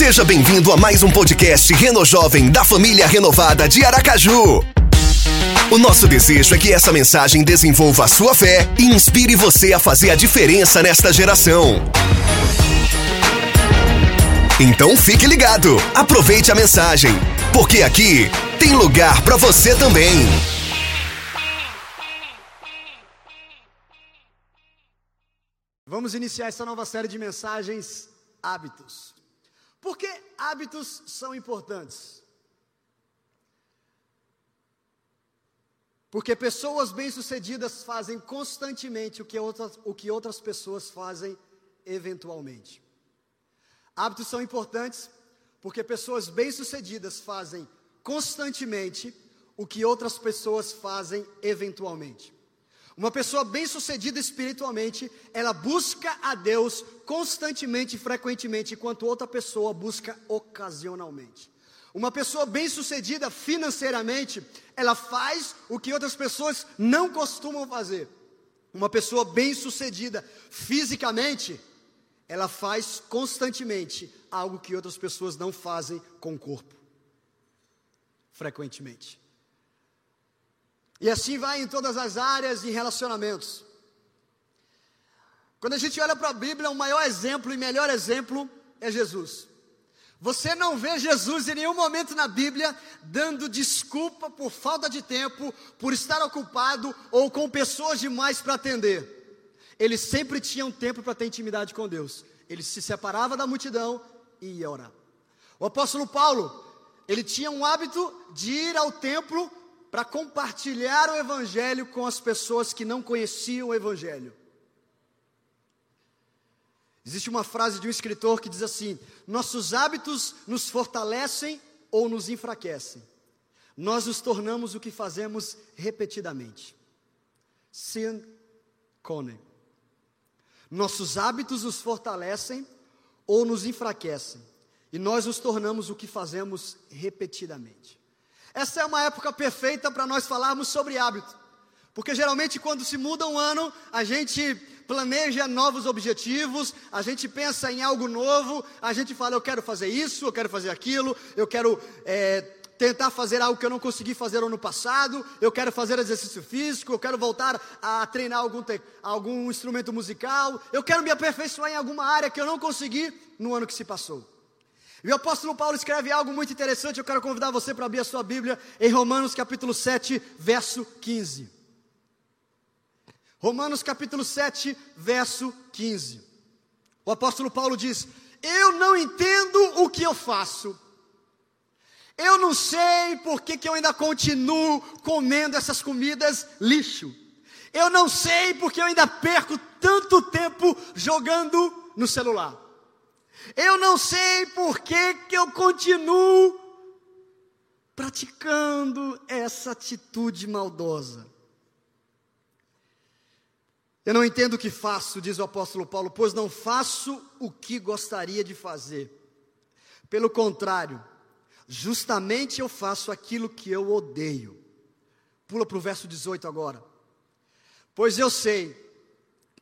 Seja bem-vindo a mais um podcast Reno Jovem da família renovada de Aracaju. O nosso desejo é que essa mensagem desenvolva a sua fé e inspire você a fazer a diferença nesta geração. Então fique ligado, aproveite a mensagem, porque aqui tem lugar para você também. Vamos iniciar essa nova série de mensagens hábitos. Por que hábitos são importantes? Porque pessoas bem-sucedidas fazem constantemente o que, outras, o que outras pessoas fazem eventualmente. Hábitos são importantes porque pessoas bem-sucedidas fazem constantemente o que outras pessoas fazem eventualmente. Uma pessoa bem-sucedida espiritualmente, ela busca a Deus constantemente e frequentemente, enquanto outra pessoa busca ocasionalmente. Uma pessoa bem-sucedida financeiramente, ela faz o que outras pessoas não costumam fazer. Uma pessoa bem-sucedida fisicamente, ela faz constantemente algo que outras pessoas não fazem com o corpo. Frequentemente. E assim vai em todas as áreas de relacionamentos. Quando a gente olha para a Bíblia, o maior exemplo e melhor exemplo é Jesus. Você não vê Jesus em nenhum momento na Bíblia dando desculpa por falta de tempo, por estar ocupado ou com pessoas demais para atender. Ele sempre tinha um tempo para ter intimidade com Deus. Ele se separava da multidão e ia orar. O apóstolo Paulo, ele tinha um hábito de ir ao templo para compartilhar o Evangelho com as pessoas que não conheciam o Evangelho. Existe uma frase de um escritor que diz assim: Nossos hábitos nos fortalecem ou nos enfraquecem. Nós nos tornamos o que fazemos repetidamente. Sean Coney. Nossos hábitos nos fortalecem ou nos enfraquecem. E nós nos tornamos o que fazemos repetidamente. Essa é uma época perfeita para nós falarmos sobre hábito. Porque geralmente quando se muda um ano, a gente planeja novos objetivos, a gente pensa em algo novo, a gente fala, eu quero fazer isso, eu quero fazer aquilo, eu quero é, tentar fazer algo que eu não consegui fazer ano passado, eu quero fazer exercício físico, eu quero voltar a treinar algum, algum instrumento musical, eu quero me aperfeiçoar em alguma área que eu não consegui no ano que se passou. E o apóstolo Paulo escreve algo muito interessante, eu quero convidar você para abrir a sua Bíblia em Romanos capítulo 7, verso 15. Romanos capítulo 7, verso 15. O apóstolo Paulo diz: Eu não entendo o que eu faço. Eu não sei por que, que eu ainda continuo comendo essas comidas lixo. Eu não sei porque eu ainda perco tanto tempo jogando no celular. Eu não sei por que, que eu continuo praticando essa atitude maldosa. Eu não entendo o que faço, diz o apóstolo Paulo, pois não faço o que gostaria de fazer. Pelo contrário, justamente eu faço aquilo que eu odeio. Pula para o verso 18 agora. Pois eu sei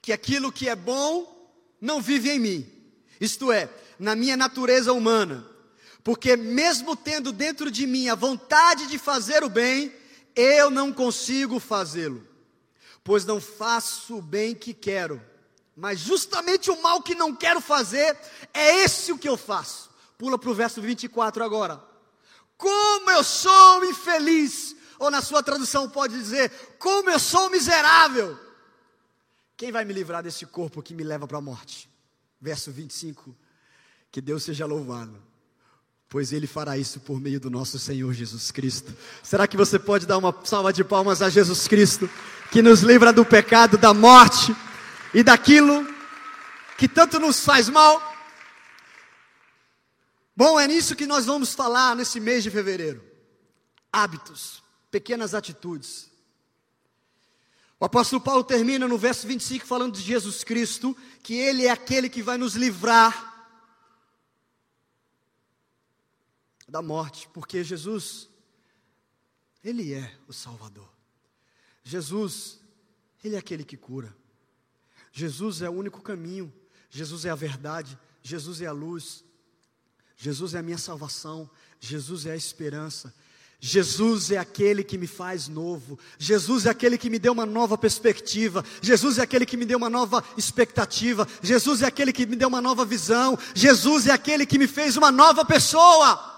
que aquilo que é bom não vive em mim isto é, na minha natureza humana, porque mesmo tendo dentro de mim a vontade de fazer o bem, eu não consigo fazê-lo, pois não faço o bem que quero, mas justamente o mal que não quero fazer, é esse o que eu faço. Pula para o verso 24 agora. Como eu sou infeliz, ou na sua tradução pode dizer, como eu sou miserável. Quem vai me livrar desse corpo que me leva para a morte? Verso 25. Que Deus seja louvado, pois Ele fará isso por meio do nosso Senhor Jesus Cristo. Será que você pode dar uma salva de palmas a Jesus Cristo, que nos livra do pecado, da morte e daquilo que tanto nos faz mal? Bom, é nisso que nós vamos falar nesse mês de fevereiro. Hábitos, pequenas atitudes, o apóstolo Paulo termina no verso 25 falando de Jesus Cristo, que Ele é aquele que vai nos livrar da morte, porque Jesus, Ele é o Salvador. Jesus, Ele é aquele que cura. Jesus é o único caminho, Jesus é a verdade, Jesus é a luz, Jesus é a minha salvação, Jesus é a esperança, Jesus é aquele que me faz novo, Jesus é aquele que me deu uma nova perspectiva, Jesus é aquele que me deu uma nova expectativa, Jesus é aquele que me deu uma nova visão, Jesus é aquele que me fez uma nova pessoa.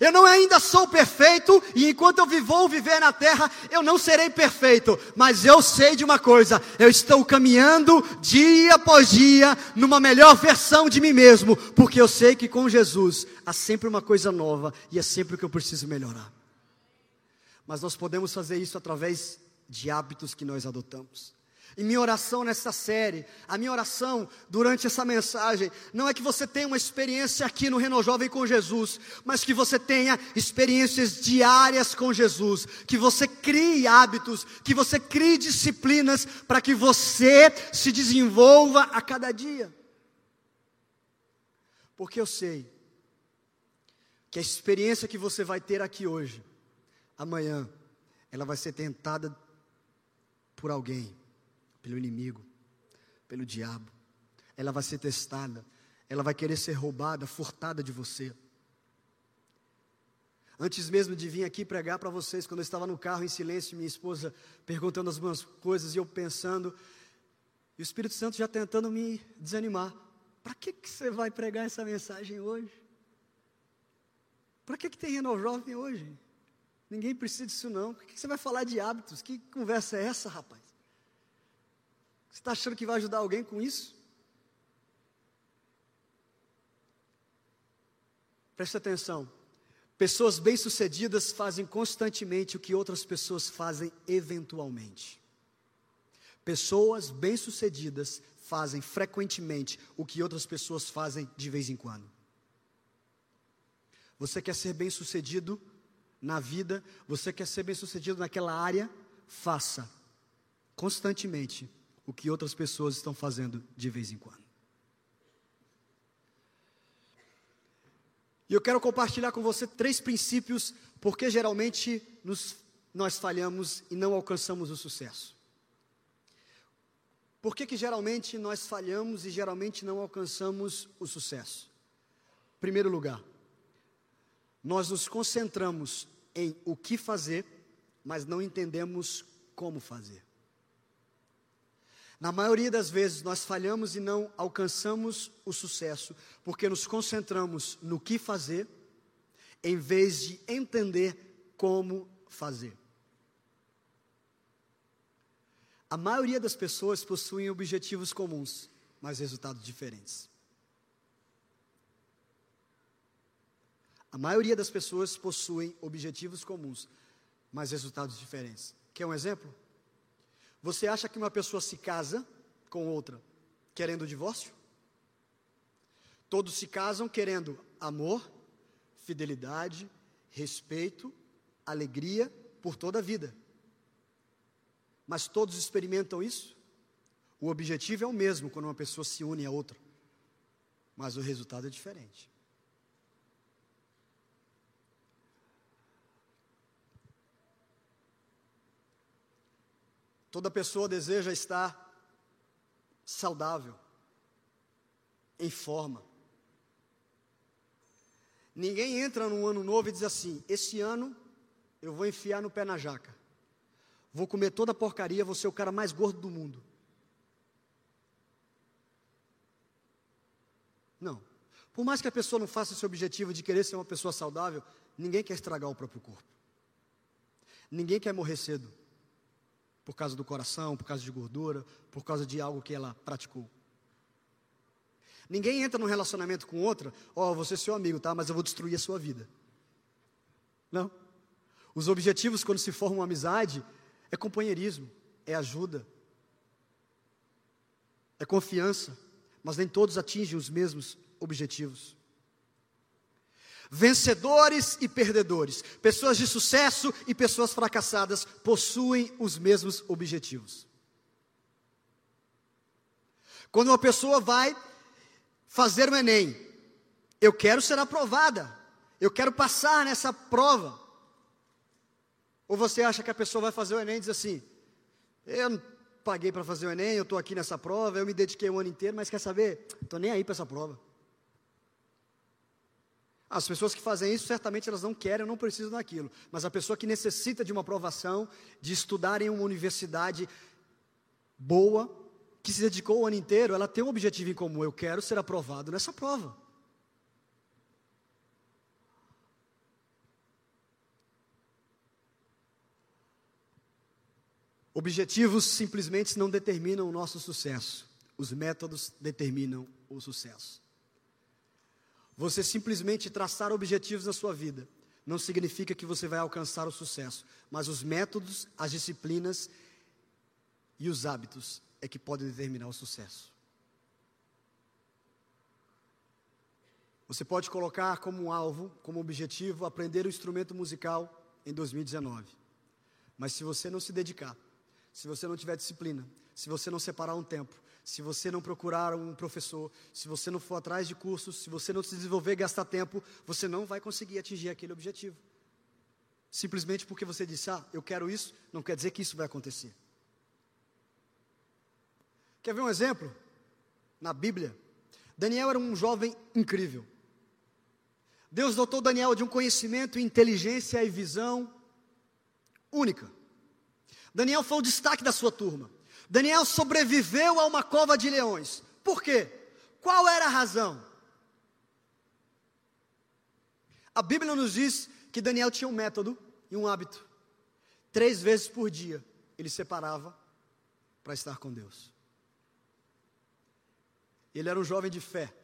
Eu não ainda sou perfeito, e enquanto eu vou viver na terra, eu não serei perfeito, mas eu sei de uma coisa: eu estou caminhando dia após dia numa melhor versão de mim mesmo, porque eu sei que com Jesus há sempre uma coisa nova e é sempre o que eu preciso melhorar. Mas nós podemos fazer isso através de hábitos que nós adotamos. E minha oração nessa série, a minha oração durante essa mensagem, não é que você tenha uma experiência aqui no Reno Jovem com Jesus, mas que você tenha experiências diárias com Jesus, que você crie hábitos, que você crie disciplinas para que você se desenvolva a cada dia. Porque eu sei que a experiência que você vai ter aqui hoje, amanhã, ela vai ser tentada por alguém pelo inimigo, pelo diabo. Ela vai ser testada, ela vai querer ser roubada, furtada de você. Antes mesmo de vir aqui pregar para vocês, quando eu estava no carro em silêncio, minha esposa perguntando as minhas coisas e eu pensando, e o Espírito Santo já tentando me desanimar. Para que, que você vai pregar essa mensagem hoje? Para que, que tem Renal Jovem hoje? Ninguém precisa disso não. Por que, que você vai falar de hábitos? Que conversa é essa, rapaz? Você está achando que vai ajudar alguém com isso? Preste atenção. Pessoas bem-sucedidas fazem constantemente o que outras pessoas fazem eventualmente. Pessoas bem-sucedidas fazem frequentemente o que outras pessoas fazem de vez em quando. Você quer ser bem-sucedido na vida, você quer ser bem-sucedido naquela área, faça constantemente o que outras pessoas estão fazendo de vez em quando. E eu quero compartilhar com você três princípios porque geralmente nos, nós falhamos e não alcançamos o sucesso. Por que, que geralmente nós falhamos e geralmente não alcançamos o sucesso? Primeiro lugar, nós nos concentramos em o que fazer, mas não entendemos como fazer. Na maioria das vezes nós falhamos e não alcançamos o sucesso, porque nos concentramos no que fazer, em vez de entender como fazer. A maioria das pessoas possuem objetivos comuns, mas resultados diferentes. A maioria das pessoas possuem objetivos comuns, mas resultados diferentes. Quer um exemplo? Você acha que uma pessoa se casa com outra querendo o divórcio? Todos se casam querendo amor, fidelidade, respeito, alegria por toda a vida. Mas todos experimentam isso? O objetivo é o mesmo quando uma pessoa se une a outra, mas o resultado é diferente. Toda pessoa deseja estar saudável, em forma. Ninguém entra num ano novo e diz assim: esse ano eu vou enfiar no pé na jaca. Vou comer toda a porcaria, vou ser o cara mais gordo do mundo. Não. Por mais que a pessoa não faça esse objetivo de querer ser uma pessoa saudável, ninguém quer estragar o próprio corpo. Ninguém quer morrer cedo por causa do coração, por causa de gordura, por causa de algo que ela praticou. Ninguém entra num relacionamento com outra, ó, oh, você é seu amigo, tá? Mas eu vou destruir a sua vida. Não. Os objetivos quando se forma uma amizade é companheirismo, é ajuda, é confiança, mas nem todos atingem os mesmos objetivos vencedores e perdedores, pessoas de sucesso e pessoas fracassadas possuem os mesmos objetivos. Quando uma pessoa vai fazer o Enem, eu quero ser aprovada, eu quero passar nessa prova. Ou você acha que a pessoa vai fazer o Enem e diz assim: eu não paguei para fazer o Enem, eu estou aqui nessa prova, eu me dediquei o ano inteiro, mas quer saber? Estou nem aí para essa prova. As pessoas que fazem isso, certamente elas não querem, não precisam daquilo. Mas a pessoa que necessita de uma aprovação, de estudar em uma universidade boa, que se dedicou o ano inteiro, ela tem um objetivo em comum: eu quero ser aprovado nessa prova. Objetivos simplesmente não determinam o nosso sucesso, os métodos determinam o sucesso. Você simplesmente traçar objetivos na sua vida não significa que você vai alcançar o sucesso, mas os métodos, as disciplinas e os hábitos é que podem determinar o sucesso. Você pode colocar como alvo, como objetivo, aprender o instrumento musical em 2019. Mas se você não se dedicar, se você não tiver disciplina, se você não separar um tempo, se você não procurar um professor, se você não for atrás de cursos, se você não se desenvolver gastar tempo, você não vai conseguir atingir aquele objetivo. Simplesmente porque você disse, ah, eu quero isso, não quer dizer que isso vai acontecer. Quer ver um exemplo? Na Bíblia, Daniel era um jovem incrível. Deus dotou Daniel de um conhecimento, inteligência e visão única. Daniel foi o destaque da sua turma. Daniel sobreviveu a uma cova de leões. Por quê? Qual era a razão? A Bíblia nos diz que Daniel tinha um método e um hábito. Três vezes por dia ele separava para estar com Deus. Ele era um jovem de fé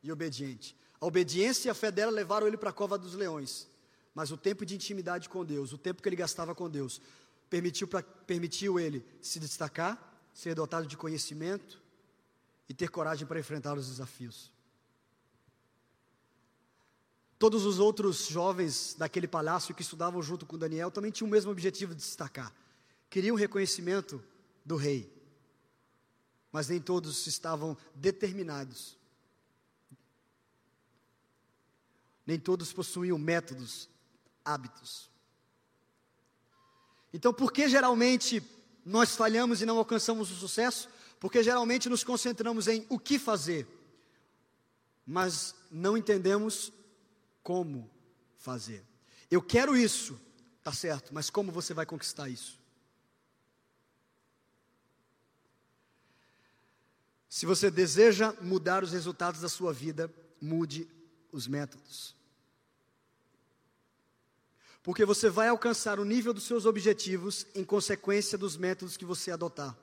e obediente. A obediência e a fé dela levaram ele para a cova dos leões. Mas o tempo de intimidade com Deus, o tempo que ele gastava com Deus, permitiu, pra, permitiu ele se destacar, ser dotado de conhecimento e ter coragem para enfrentar os desafios. Todos os outros jovens daquele palácio que estudavam junto com Daniel também tinham o mesmo objetivo de destacar. Queriam reconhecimento do rei. Mas nem todos estavam determinados. Nem todos possuíam métodos, hábitos. Então, por que geralmente nós falhamos e não alcançamos o sucesso? Porque geralmente nos concentramos em o que fazer, mas não entendemos como fazer. Eu quero isso, tá certo, mas como você vai conquistar isso? Se você deseja mudar os resultados da sua vida, mude os métodos porque você vai alcançar o nível dos seus objetivos em consequência dos métodos que você adotar.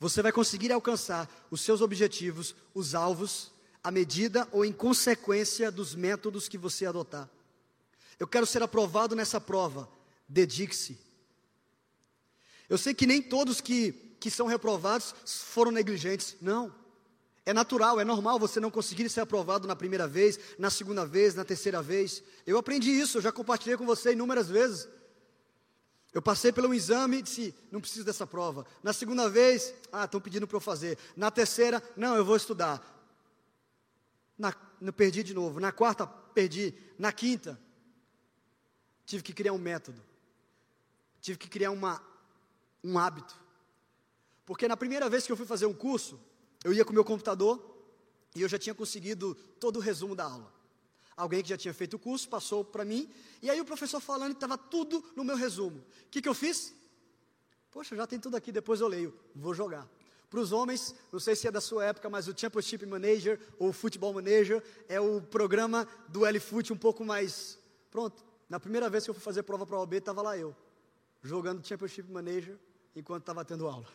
Você vai conseguir alcançar os seus objetivos, os alvos, à medida ou em consequência dos métodos que você adotar. Eu quero ser aprovado nessa prova. Dedique-se. Eu sei que nem todos que, que são reprovados foram negligentes. Não. É natural, é normal você não conseguir ser aprovado na primeira vez, na segunda vez, na terceira vez. Eu aprendi isso, eu já compartilhei com você inúmeras vezes. Eu passei pelo exame e disse: não preciso dessa prova. Na segunda vez, ah, estão pedindo para eu fazer. Na terceira, não, eu vou estudar. Na, não perdi de novo. Na quarta, perdi. Na quinta, tive que criar um método. Tive que criar uma, um hábito. Porque na primeira vez que eu fui fazer um curso, eu ia com o meu computador e eu já tinha conseguido todo o resumo da aula. Alguém que já tinha feito o curso passou para mim, e aí o professor falando estava tudo no meu resumo. O que, que eu fiz? Poxa, já tem tudo aqui, depois eu leio, vou jogar. Para os homens, não sei se é da sua época, mas o Championship Manager ou Football Manager é o programa do L-Foot um pouco mais. Pronto, na primeira vez que eu fui fazer prova para a OB, estava lá eu, jogando Championship Manager enquanto estava tendo aula.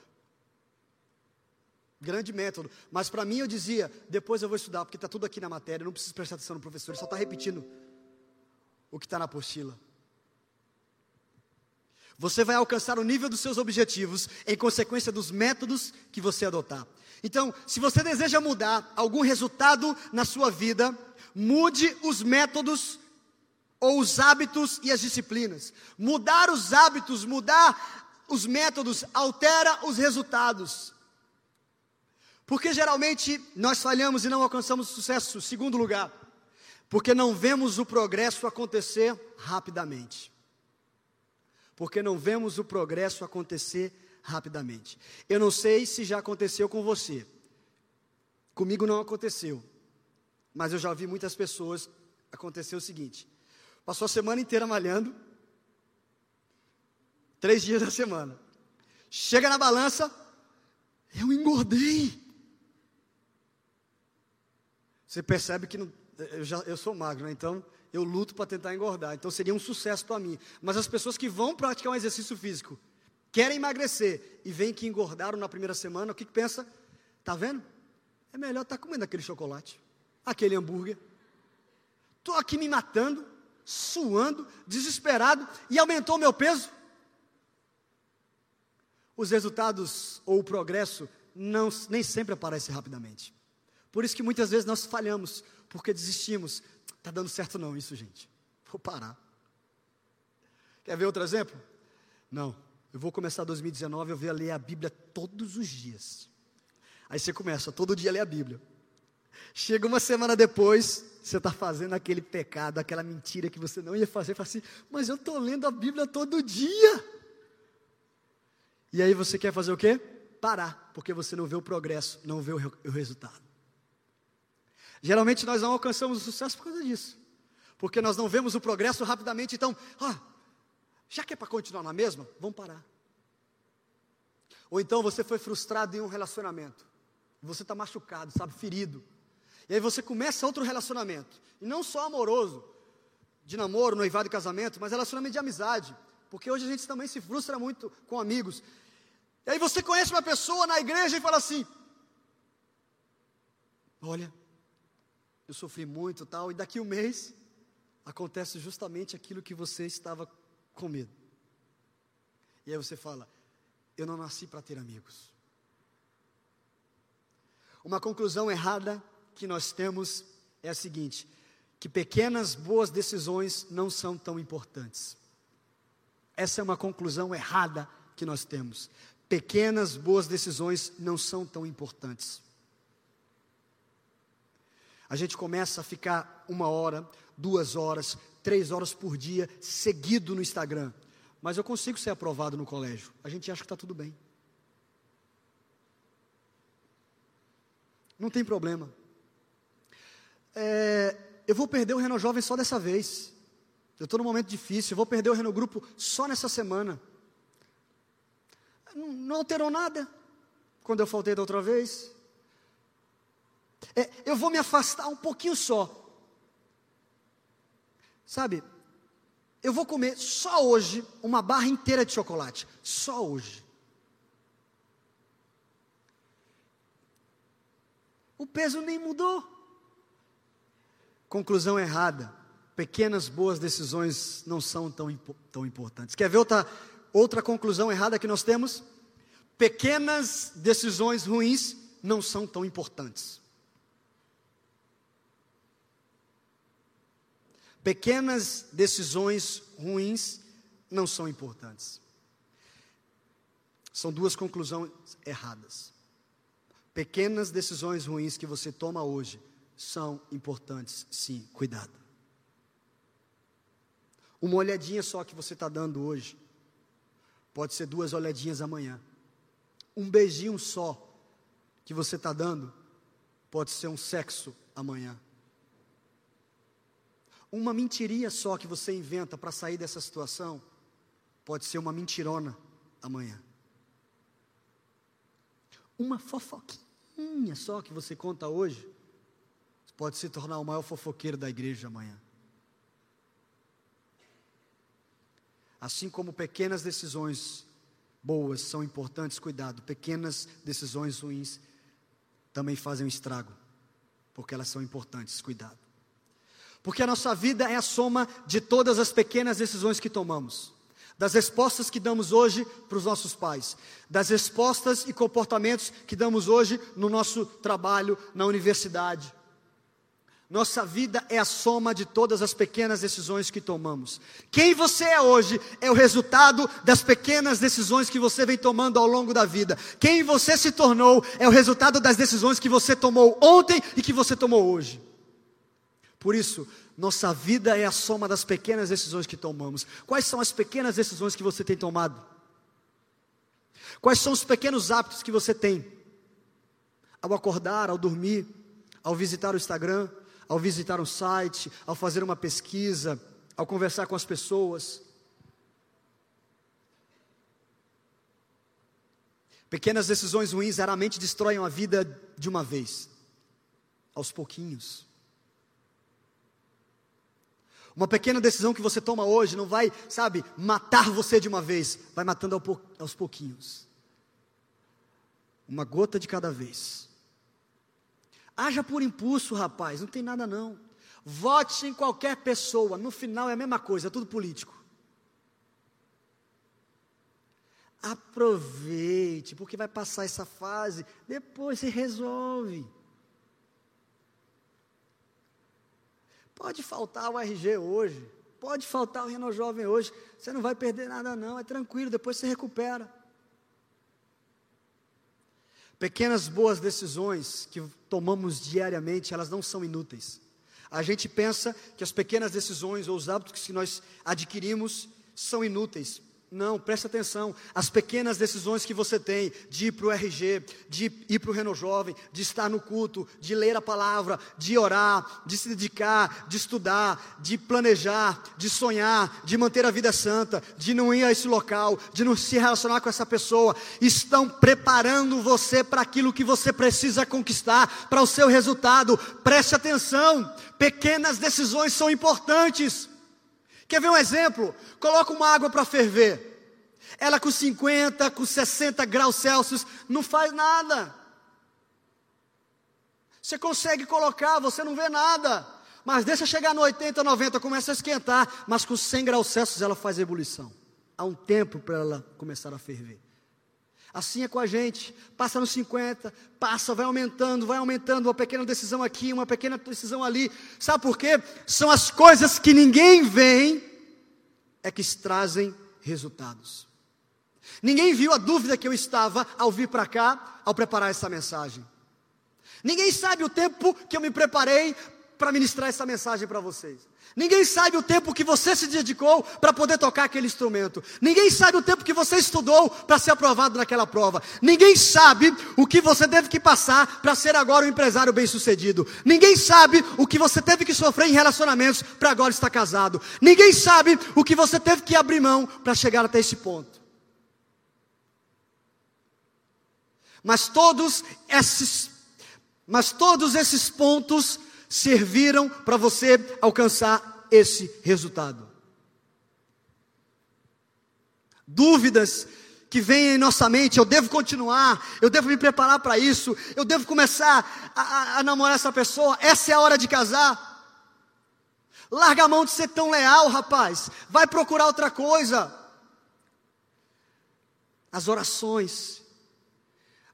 Grande método. Mas para mim eu dizia, depois eu vou estudar, porque está tudo aqui na matéria, não preciso prestar atenção no professor, ele só está repetindo o que está na apostila. Você vai alcançar o nível dos seus objetivos em consequência dos métodos que você adotar. Então, se você deseja mudar algum resultado na sua vida, mude os métodos ou os hábitos e as disciplinas. Mudar os hábitos, mudar os métodos, altera os resultados. Porque geralmente nós falhamos e não alcançamos sucesso. Segundo lugar, porque não vemos o progresso acontecer rapidamente. Porque não vemos o progresso acontecer rapidamente. Eu não sei se já aconteceu com você. Comigo não aconteceu. Mas eu já vi muitas pessoas acontecer o seguinte: passou a semana inteira malhando, três dias da semana. Chega na balança, eu engordei. Você percebe que não, eu, já, eu sou magro, né? então eu luto para tentar engordar. Então seria um sucesso para mim. Mas as pessoas que vão praticar um exercício físico, querem emagrecer e veem que engordaram na primeira semana, o que, que pensa? Tá vendo? É melhor estar tá comendo aquele chocolate, aquele hambúrguer. Estou aqui me matando, suando, desesperado e aumentou o meu peso. Os resultados ou o progresso não, nem sempre aparecem rapidamente. Por isso que muitas vezes nós falhamos, porque desistimos. Está dando certo não isso, gente. Vou parar. Quer ver outro exemplo? Não. Eu vou começar 2019, eu vou ler a Bíblia todos os dias. Aí você começa, todo dia a ler a Bíblia. Chega uma semana depois, você está fazendo aquele pecado, aquela mentira que você não ia fazer, fala assim, mas eu estou lendo a Bíblia todo dia. E aí você quer fazer o quê? Parar, porque você não vê o progresso, não vê o, o resultado. Geralmente nós não alcançamos o sucesso por causa disso. Porque nós não vemos o progresso rapidamente, então, ah, já que é para continuar na mesma, vamos parar. Ou então você foi frustrado em um relacionamento. Você está machucado, sabe, ferido. E aí você começa outro relacionamento. E não só amoroso, de namoro, noivado e casamento, mas relacionamento de amizade. Porque hoje a gente também se frustra muito com amigos. E aí você conhece uma pessoa na igreja e fala assim: Olha, eu sofri muito tal, e daqui um mês acontece justamente aquilo que você estava com medo. E aí você fala: Eu não nasci para ter amigos. Uma conclusão errada que nós temos é a seguinte: que pequenas boas decisões não são tão importantes. Essa é uma conclusão errada que nós temos. Pequenas boas decisões não são tão importantes a gente começa a ficar uma hora, duas horas, três horas por dia seguido no Instagram. Mas eu consigo ser aprovado no colégio. A gente acha que está tudo bem. Não tem problema. É, eu vou perder o Renault Jovem só dessa vez. Eu estou num momento difícil. Eu vou perder o Renault Grupo só nessa semana. Não, não alterou nada quando eu faltei da outra vez. É, eu vou me afastar um pouquinho só. Sabe, eu vou comer só hoje uma barra inteira de chocolate. Só hoje. O peso nem mudou. Conclusão errada. Pequenas boas decisões não são tão, tão importantes. Quer ver outra, outra conclusão errada que nós temos? Pequenas decisões ruins não são tão importantes. Pequenas decisões ruins não são importantes. São duas conclusões erradas. Pequenas decisões ruins que você toma hoje são importantes, sim, cuidado. Uma olhadinha só que você está dando hoje, pode ser duas olhadinhas amanhã. Um beijinho só que você está dando, pode ser um sexo amanhã. Uma mentirinha só que você inventa para sair dessa situação pode ser uma mentirona amanhã. Uma fofoquinha só que você conta hoje pode se tornar o maior fofoqueiro da igreja amanhã. Assim como pequenas decisões boas são importantes, cuidado, pequenas decisões ruins também fazem um estrago, porque elas são importantes, cuidado. Porque a nossa vida é a soma de todas as pequenas decisões que tomamos. Das respostas que damos hoje para os nossos pais, das respostas e comportamentos que damos hoje no nosso trabalho, na universidade. Nossa vida é a soma de todas as pequenas decisões que tomamos. Quem você é hoje é o resultado das pequenas decisões que você vem tomando ao longo da vida. Quem você se tornou é o resultado das decisões que você tomou ontem e que você tomou hoje. Por isso, nossa vida é a soma das pequenas decisões que tomamos. Quais são as pequenas decisões que você tem tomado? Quais são os pequenos hábitos que você tem? Ao acordar, ao dormir, ao visitar o Instagram, ao visitar um site, ao fazer uma pesquisa, ao conversar com as pessoas. Pequenas decisões ruins raramente destroem a vida de uma vez, aos pouquinhos. Uma pequena decisão que você toma hoje não vai, sabe, matar você de uma vez, vai matando aos pouquinhos. Uma gota de cada vez. Haja por impulso, rapaz, não tem nada não. Vote em qualquer pessoa, no final é a mesma coisa, é tudo político. Aproveite, porque vai passar essa fase, depois se resolve. Pode faltar o RG hoje, pode faltar o Reno Jovem hoje, você não vai perder nada não, é tranquilo, depois você recupera. Pequenas boas decisões que tomamos diariamente, elas não são inúteis. A gente pensa que as pequenas decisões ou os hábitos que nós adquirimos são inúteis, não, preste atenção. As pequenas decisões que você tem de ir para o RG, de ir para o Reno Jovem, de estar no culto, de ler a palavra, de orar, de se dedicar, de estudar, de planejar, de sonhar, de manter a vida santa, de não ir a esse local, de não se relacionar com essa pessoa, estão preparando você para aquilo que você precisa conquistar, para o seu resultado. Preste atenção. Pequenas decisões são importantes. Quer ver um exemplo? Coloca uma água para ferver. Ela com 50, com 60 graus Celsius, não faz nada. Você consegue colocar, você não vê nada. Mas deixa chegar no 80, 90, começa a esquentar. Mas com 100 graus Celsius ela faz ebulição. Há um tempo para ela começar a ferver. Assim é com a gente, passa nos 50, passa, vai aumentando, vai aumentando, uma pequena decisão aqui, uma pequena decisão ali. Sabe por quê? São as coisas que ninguém vê, é que trazem resultados. Ninguém viu a dúvida que eu estava ao vir para cá, ao preparar essa mensagem. Ninguém sabe o tempo que eu me preparei para ministrar essa mensagem para vocês. Ninguém sabe o tempo que você se dedicou para poder tocar aquele instrumento. Ninguém sabe o tempo que você estudou para ser aprovado naquela prova. Ninguém sabe o que você teve que passar para ser agora um empresário bem-sucedido. Ninguém sabe o que você teve que sofrer em relacionamentos para agora estar casado. Ninguém sabe o que você teve que abrir mão para chegar até esse ponto. Mas todos esses mas todos esses pontos serviram para você alcançar esse resultado. Dúvidas que vêm em nossa mente, eu devo continuar, eu devo me preparar para isso, eu devo começar a, a, a namorar essa pessoa, essa é a hora de casar. Larga a mão de ser tão leal, rapaz. Vai procurar outra coisa. As orações,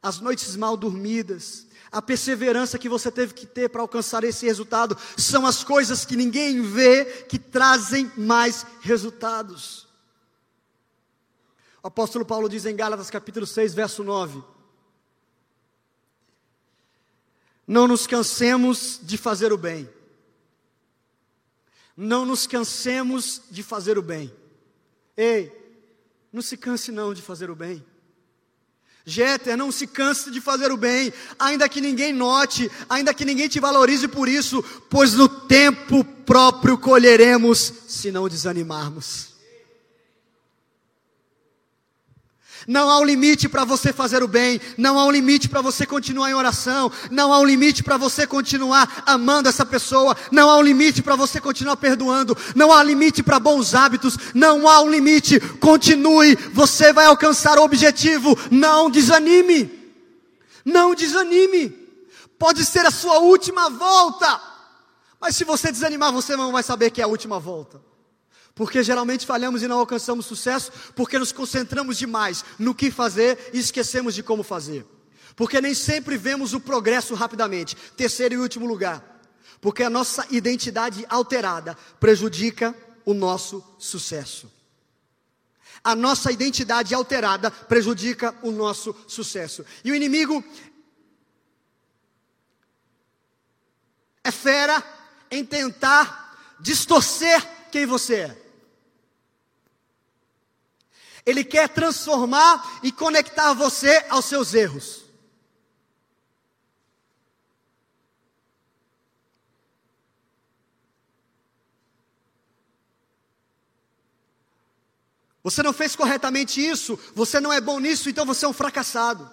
as noites mal dormidas, a perseverança que você teve que ter para alcançar esse resultado, são as coisas que ninguém vê que trazem mais resultados. O apóstolo Paulo diz em Gálatas capítulo 6, verso 9: Não nos cansemos de fazer o bem. Não nos cansemos de fazer o bem. Ei, não se canse não de fazer o bem. Jeter, não se canse de fazer o bem, ainda que ninguém note, ainda que ninguém te valorize por isso, pois no tempo próprio colheremos se não desanimarmos. Não há um limite para você fazer o bem, não há um limite para você continuar em oração, não há um limite para você continuar amando essa pessoa, não há um limite para você continuar perdoando, não há limite para bons hábitos, não há um limite. Continue, você vai alcançar o objetivo. Não desanime, não desanime. Pode ser a sua última volta, mas se você desanimar, você não vai saber que é a última volta. Porque geralmente falhamos e não alcançamos sucesso porque nos concentramos demais no que fazer e esquecemos de como fazer. Porque nem sempre vemos o progresso rapidamente. Terceiro e último lugar, porque a nossa identidade alterada prejudica o nosso sucesso. A nossa identidade alterada prejudica o nosso sucesso. E o inimigo é fera em tentar distorcer quem você é. Ele quer transformar e conectar você aos seus erros. Você não fez corretamente isso, você não é bom nisso, então você é um fracassado.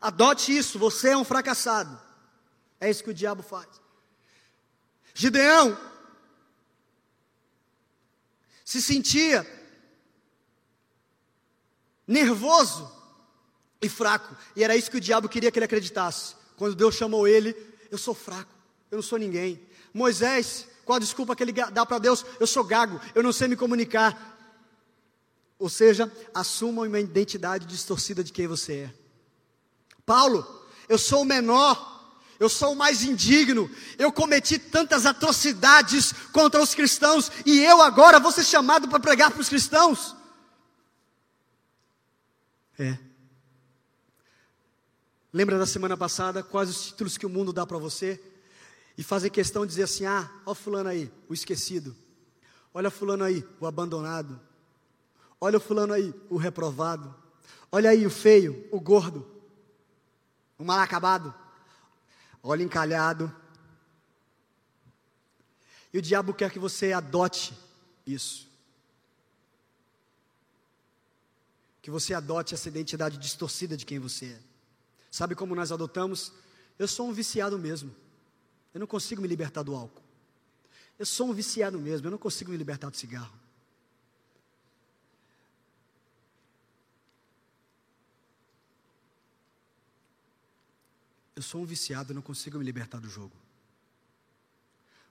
Adote isso, você é um fracassado. É isso que o diabo faz. Gideão se sentia nervoso e fraco, e era isso que o diabo queria que ele acreditasse. Quando Deus chamou ele, eu sou fraco, eu não sou ninguém. Moisés, qual a desculpa que ele dá para Deus? Eu sou gago, eu não sei me comunicar. Ou seja, assuma uma identidade distorcida de quem você é. Paulo, eu sou o menor, eu sou o mais indigno, eu cometi tantas atrocidades contra os cristãos e eu agora vou ser chamado para pregar para os cristãos. É. Lembra da semana passada quais os títulos que o mundo dá para você? E fazer questão de dizer assim: ah, olha fulano aí, o esquecido. Olha fulano aí, o abandonado. Olha o fulano aí, o reprovado. Olha aí o feio, o gordo, o mal acabado. Olha encalhado. E o diabo quer que você adote isso. Que você adote essa identidade distorcida de quem você é. Sabe como nós adotamos? Eu sou um viciado mesmo. Eu não consigo me libertar do álcool. Eu sou um viciado mesmo. Eu não consigo me libertar do cigarro. Eu sou um viciado, eu não consigo me libertar do jogo.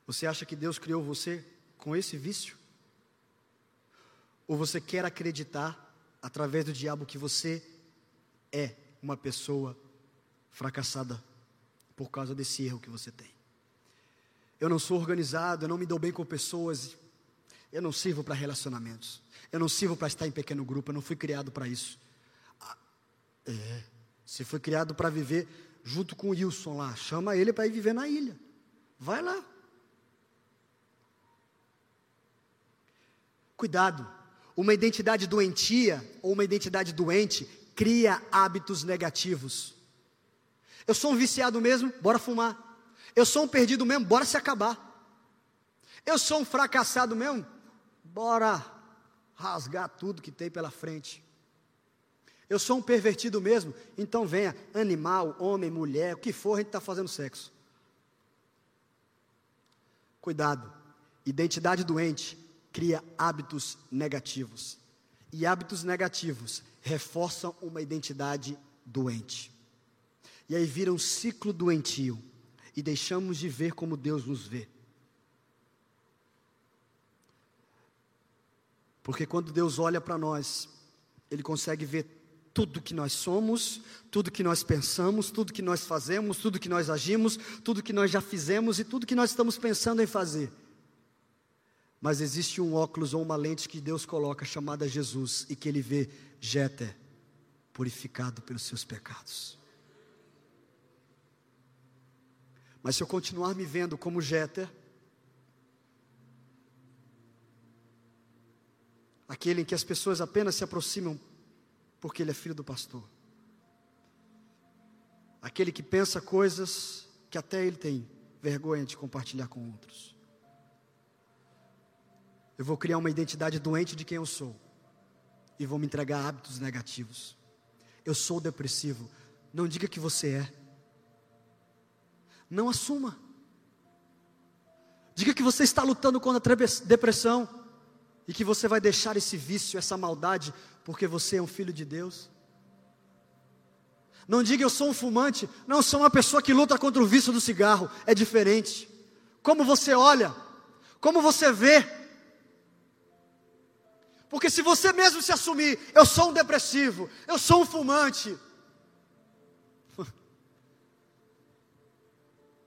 Você acha que Deus criou você com esse vício? Ou você quer acreditar, através do diabo, que você é uma pessoa fracassada por causa desse erro que você tem? Eu não sou organizado, eu não me dou bem com pessoas, eu não sirvo para relacionamentos, eu não sirvo para estar em pequeno grupo, eu não fui criado para isso. Ah, é, você foi criado para viver junto com o Wilson lá. Chama ele para ir viver na ilha. Vai lá. Cuidado. Uma identidade doentia ou uma identidade doente cria hábitos negativos. Eu sou um viciado mesmo, bora fumar. Eu sou um perdido mesmo, bora se acabar. Eu sou um fracassado mesmo, bora rasgar tudo que tem pela frente. Eu sou um pervertido mesmo, então venha, animal, homem, mulher, o que for, a gente está fazendo sexo. Cuidado, identidade doente cria hábitos negativos. E hábitos negativos reforçam uma identidade doente. E aí vira um ciclo doentio. E deixamos de ver como Deus nos vê. Porque quando Deus olha para nós, Ele consegue ver tudo que nós somos, tudo que nós pensamos, tudo que nós fazemos, tudo que nós agimos, tudo que nós já fizemos e tudo que nós estamos pensando em fazer. Mas existe um óculos ou uma lente que Deus coloca chamada Jesus e que ele vê Jéter purificado pelos seus pecados. Mas se eu continuar me vendo como Jéter, aquele em que as pessoas apenas se aproximam porque ele é filho do pastor. Aquele que pensa coisas que até ele tem vergonha de compartilhar com outros. Eu vou criar uma identidade doente de quem eu sou e vou me entregar a hábitos negativos. Eu sou depressivo. Não diga que você é. Não assuma. Diga que você está lutando contra a depressão e que você vai deixar esse vício, essa maldade porque você é um filho de Deus. Não diga eu sou um fumante, não sou uma pessoa que luta contra o vício do cigarro, é diferente. Como você olha, como você vê. Porque se você mesmo se assumir, eu sou um depressivo, eu sou um fumante,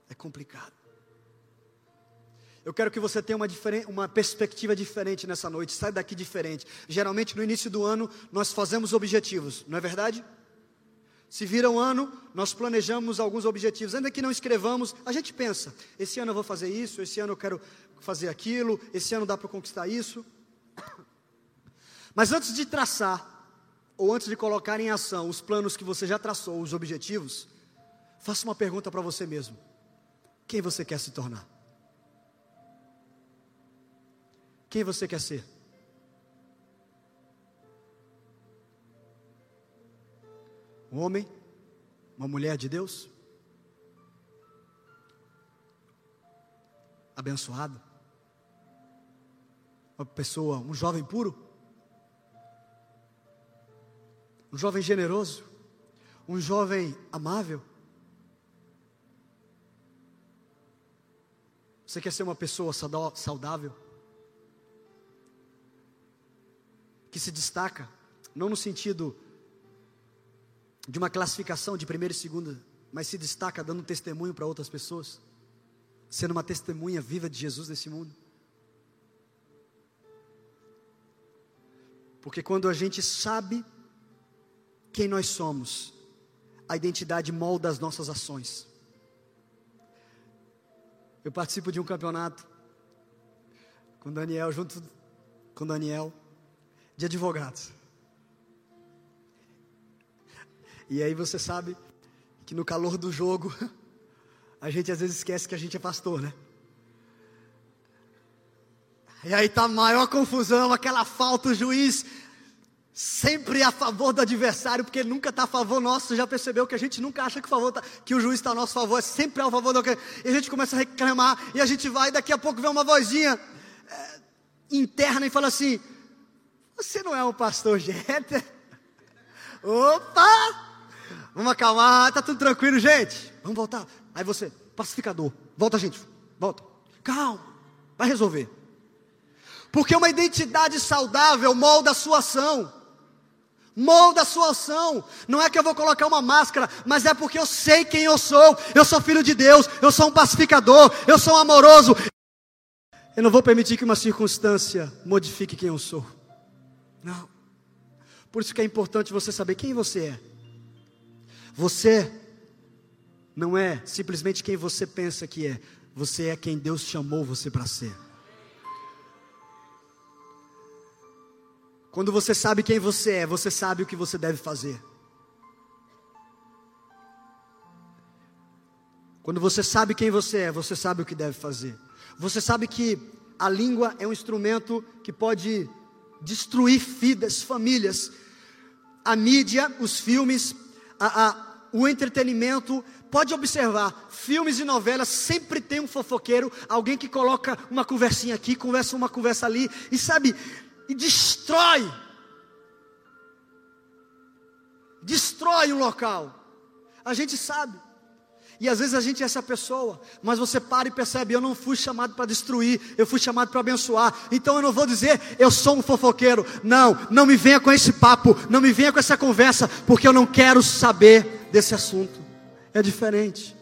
é complicado. Eu quero que você tenha uma, uma, perspectiva diferente nessa noite, sai daqui diferente. Geralmente no início do ano nós fazemos objetivos, não é verdade? Se vira um ano, nós planejamos alguns objetivos, ainda que não escrevamos, a gente pensa: esse ano eu vou fazer isso, esse ano eu quero fazer aquilo, esse ano dá para conquistar isso. Mas antes de traçar, ou antes de colocar em ação os planos que você já traçou, os objetivos, faça uma pergunta para você mesmo: quem você quer se tornar? Quem você quer ser? Um homem? Uma mulher de Deus? Abençoado? Uma pessoa, um jovem puro? Um jovem generoso, um jovem amável. Você quer ser uma pessoa saudável? Que se destaca, não no sentido de uma classificação de primeira e segunda, mas se destaca dando testemunho para outras pessoas, sendo uma testemunha viva de Jesus nesse mundo. Porque quando a gente sabe quem nós somos, a identidade molda as nossas ações. Eu participo de um campeonato com Daniel, junto com Daniel, de advogados. E aí você sabe que no calor do jogo, a gente às vezes esquece que a gente é pastor, né? E aí tá a maior confusão, aquela falta, o juiz sempre a favor do adversário, porque ele nunca está a favor nosso. Já percebeu que a gente nunca acha que o, favor tá, que o juiz está a nosso favor, é sempre ao favor do que. E a gente começa a reclamar, e a gente vai, e daqui a pouco vem uma vozinha é, interna e fala assim: Você não é um pastor Jeter? Opa! Vamos acalmar, tá tudo tranquilo, gente. Vamos voltar. Aí você, pacificador, volta, gente, volta. Calma, vai resolver. Porque uma identidade saudável molda a sua ação molda a sua ação. Não é que eu vou colocar uma máscara, mas é porque eu sei quem eu sou. Eu sou filho de Deus, eu sou um pacificador, eu sou um amoroso. Eu não vou permitir que uma circunstância modifique quem eu sou. Não. Por isso que é importante você saber quem você é. Você não é simplesmente quem você pensa que é. Você é quem Deus chamou você para ser. Quando você sabe quem você é, você sabe o que você deve fazer. Quando você sabe quem você é, você sabe o que deve fazer. Você sabe que a língua é um instrumento que pode destruir vidas, famílias. A mídia, os filmes, a, a, o entretenimento. Pode observar, filmes e novelas sempre tem um fofoqueiro, alguém que coloca uma conversinha aqui, conversa uma conversa ali, e sabe, e destrói. Destrói o local. A gente sabe. E às vezes a gente é essa pessoa, mas você para e percebe: eu não fui chamado para destruir, eu fui chamado para abençoar. Então eu não vou dizer eu sou um fofoqueiro. Não, não me venha com esse papo, não me venha com essa conversa, porque eu não quero saber desse assunto. É diferente.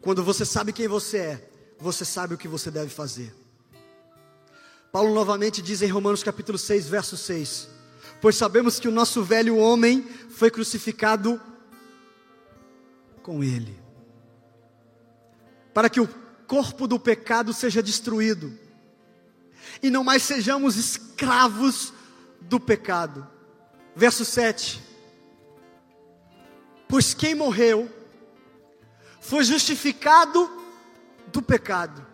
Quando você sabe quem você é, você sabe o que você deve fazer. Paulo novamente diz em Romanos capítulo 6, verso 6: Pois sabemos que o nosso velho homem foi crucificado com ele, para que o corpo do pecado seja destruído, e não mais sejamos escravos do pecado. Verso 7: Pois quem morreu foi justificado do pecado.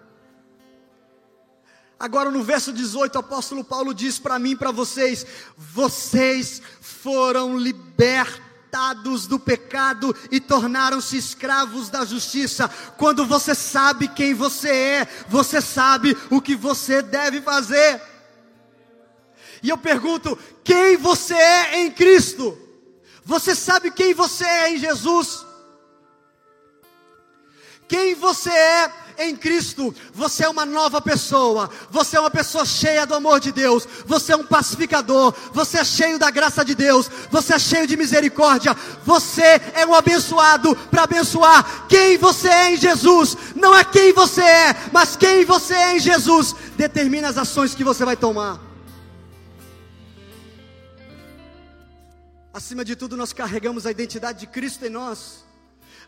Agora no verso 18, o apóstolo Paulo diz para mim e para vocês: vocês foram libertados do pecado e tornaram-se escravos da justiça. Quando você sabe quem você é, você sabe o que você deve fazer. E eu pergunto: quem você é em Cristo? Você sabe quem você é em Jesus? Quem você é em Cristo, você é uma nova pessoa, você é uma pessoa cheia do amor de Deus, você é um pacificador, você é cheio da graça de Deus, você é cheio de misericórdia, você é um abençoado para abençoar. Quem você é em Jesus, não é quem você é, mas quem você é em Jesus, determina as ações que você vai tomar. Acima de tudo, nós carregamos a identidade de Cristo em nós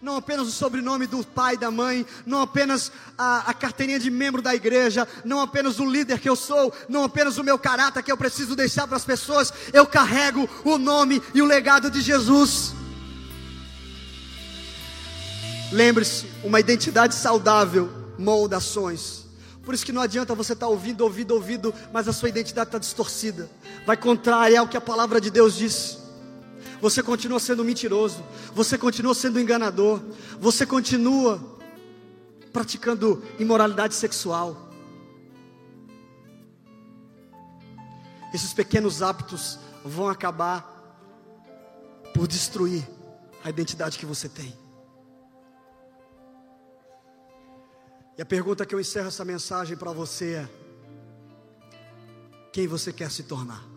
não apenas o sobrenome do pai da mãe, não apenas a, a, carteirinha de membro da igreja, não apenas o líder que eu sou, não apenas o meu caráter que eu preciso deixar para as pessoas, eu carrego o nome e o legado de Jesus. Lembre-se, uma identidade saudável molda ações. Por isso que não adianta você estar tá ouvindo, ouvindo, ouvindo, mas a sua identidade está distorcida. Vai contrária ao que a palavra de Deus diz. Você continua sendo mentiroso, você continua sendo enganador, você continua praticando imoralidade sexual. Esses pequenos hábitos vão acabar por destruir a identidade que você tem. E a pergunta que eu encerro essa mensagem para você é: quem você quer se tornar?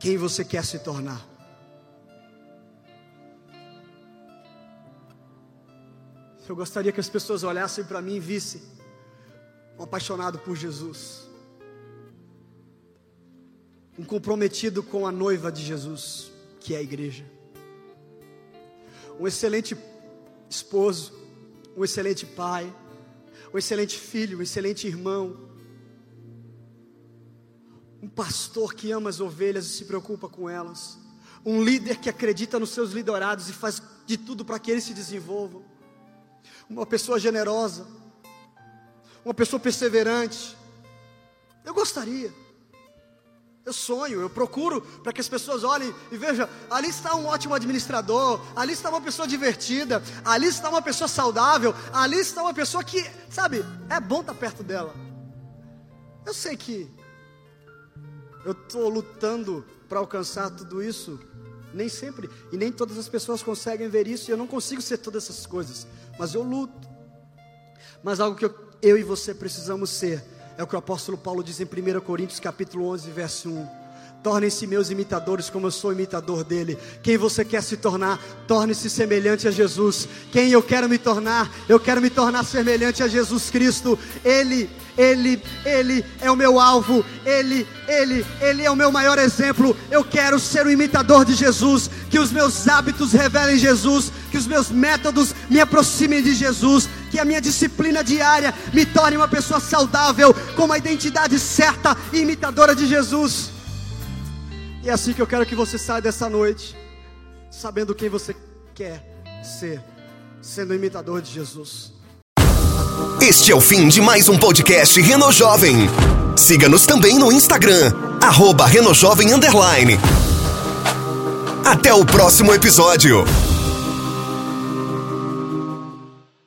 Quem você quer se tornar? Eu gostaria que as pessoas olhassem para mim e vissem um apaixonado por Jesus, um comprometido com a noiva de Jesus, que é a igreja, um excelente esposo, um excelente pai, um excelente filho, um excelente irmão, um pastor que ama as ovelhas e se preocupa com elas, um líder que acredita nos seus liderados e faz de tudo para que eles se desenvolvam, uma pessoa generosa, uma pessoa perseverante. Eu gostaria. Eu sonho, eu procuro para que as pessoas olhem e vejam: ali está um ótimo administrador, ali está uma pessoa divertida, ali está uma pessoa saudável, ali está uma pessoa que, sabe, é bom estar perto dela. Eu sei que eu estou lutando para alcançar tudo isso, nem sempre, e nem todas as pessoas conseguem ver isso, e eu não consigo ser todas essas coisas, mas eu luto. Mas algo que eu, eu e você precisamos ser é o que o apóstolo Paulo diz em 1 Coríntios capítulo 11, verso 1. Tornem-se meus imitadores, como eu sou imitador dele. Quem você quer se tornar, torne-se semelhante a Jesus. Quem eu quero me tornar, eu quero me tornar semelhante a Jesus Cristo. Ele, ele, ele é o meu alvo. Ele, ele, ele é o meu maior exemplo. Eu quero ser um imitador de Jesus. Que os meus hábitos revelem Jesus. Que os meus métodos me aproximem de Jesus que a minha disciplina diária me torne uma pessoa saudável, com uma identidade certa e imitadora de Jesus. E é assim que eu quero que você saia dessa noite, sabendo quem você quer ser, sendo imitador de Jesus. Este é o fim de mais um podcast Reno Jovem. Siga-nos também no Instagram, arroba Jovem. Até o próximo episódio.